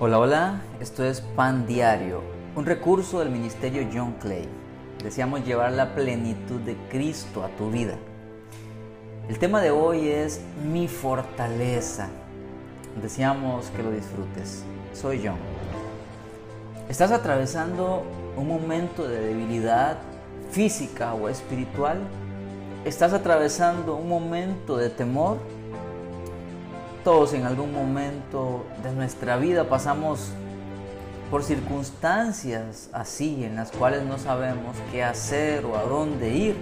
Hola, hola, esto es Pan Diario, un recurso del Ministerio John Clay. Deseamos llevar la plenitud de Cristo a tu vida. El tema de hoy es mi fortaleza. Deseamos que lo disfrutes. Soy John. ¿Estás atravesando un momento de debilidad física o espiritual? ¿Estás atravesando un momento de temor? Todos en algún momento de nuestra vida pasamos por circunstancias así en las cuales no sabemos qué hacer o a dónde ir.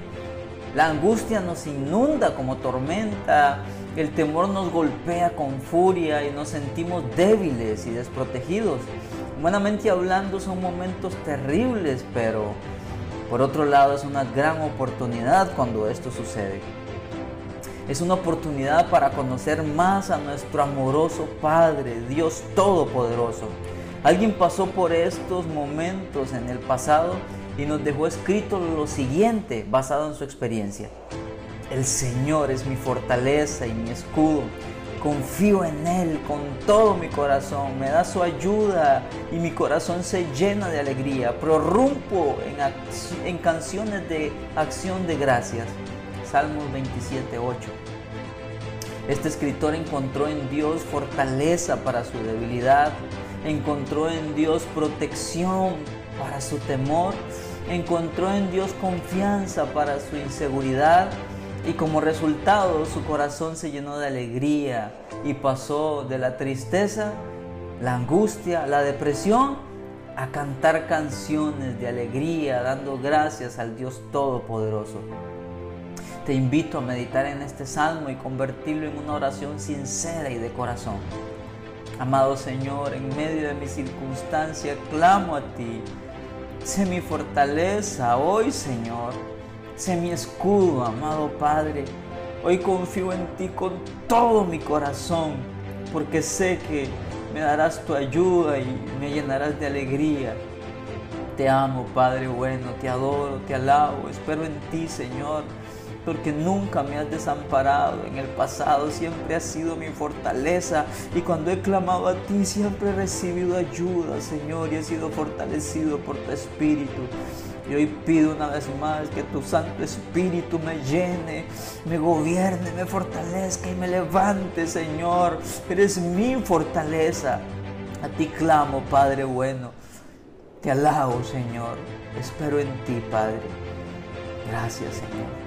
La angustia nos inunda como tormenta, el temor nos golpea con furia y nos sentimos débiles y desprotegidos. Humanamente hablando son momentos terribles, pero por otro lado es una gran oportunidad cuando esto sucede. Es una oportunidad para conocer más a nuestro amoroso Padre, Dios Todopoderoso. Alguien pasó por estos momentos en el pasado y nos dejó escrito lo siguiente basado en su experiencia. El Señor es mi fortaleza y mi escudo. Confío en Él con todo mi corazón. Me da su ayuda y mi corazón se llena de alegría. Prorrumpo en, en canciones de acción de gracias. Salmos 27, 8. Este escritor encontró en Dios fortaleza para su debilidad, encontró en Dios protección para su temor, encontró en Dios confianza para su inseguridad y como resultado su corazón se llenó de alegría y pasó de la tristeza, la angustia, la depresión a cantar canciones de alegría, dando gracias al Dios Todopoderoso. Te invito a meditar en este salmo y convertirlo en una oración sincera y de corazón. Amado Señor, en medio de mi circunstancia clamo a ti. Sé mi fortaleza hoy, Señor. Sé mi escudo, amado Padre. Hoy confío en ti con todo mi corazón, porque sé que me darás tu ayuda y me llenarás de alegría. Te amo, Padre bueno, te adoro, te alabo, espero en ti, Señor porque nunca me has desamparado. En el pasado siempre has sido mi fortaleza y cuando he clamado a ti siempre he recibido ayuda, Señor, y he sido fortalecido por tu Espíritu. Y hoy pido una vez más que tu Santo Espíritu me llene, me gobierne, me fortalezca y me levante, Señor. Eres mi fortaleza. A ti clamo, Padre bueno. Te alabo, Señor. Espero en ti, Padre. Gracias, Señor.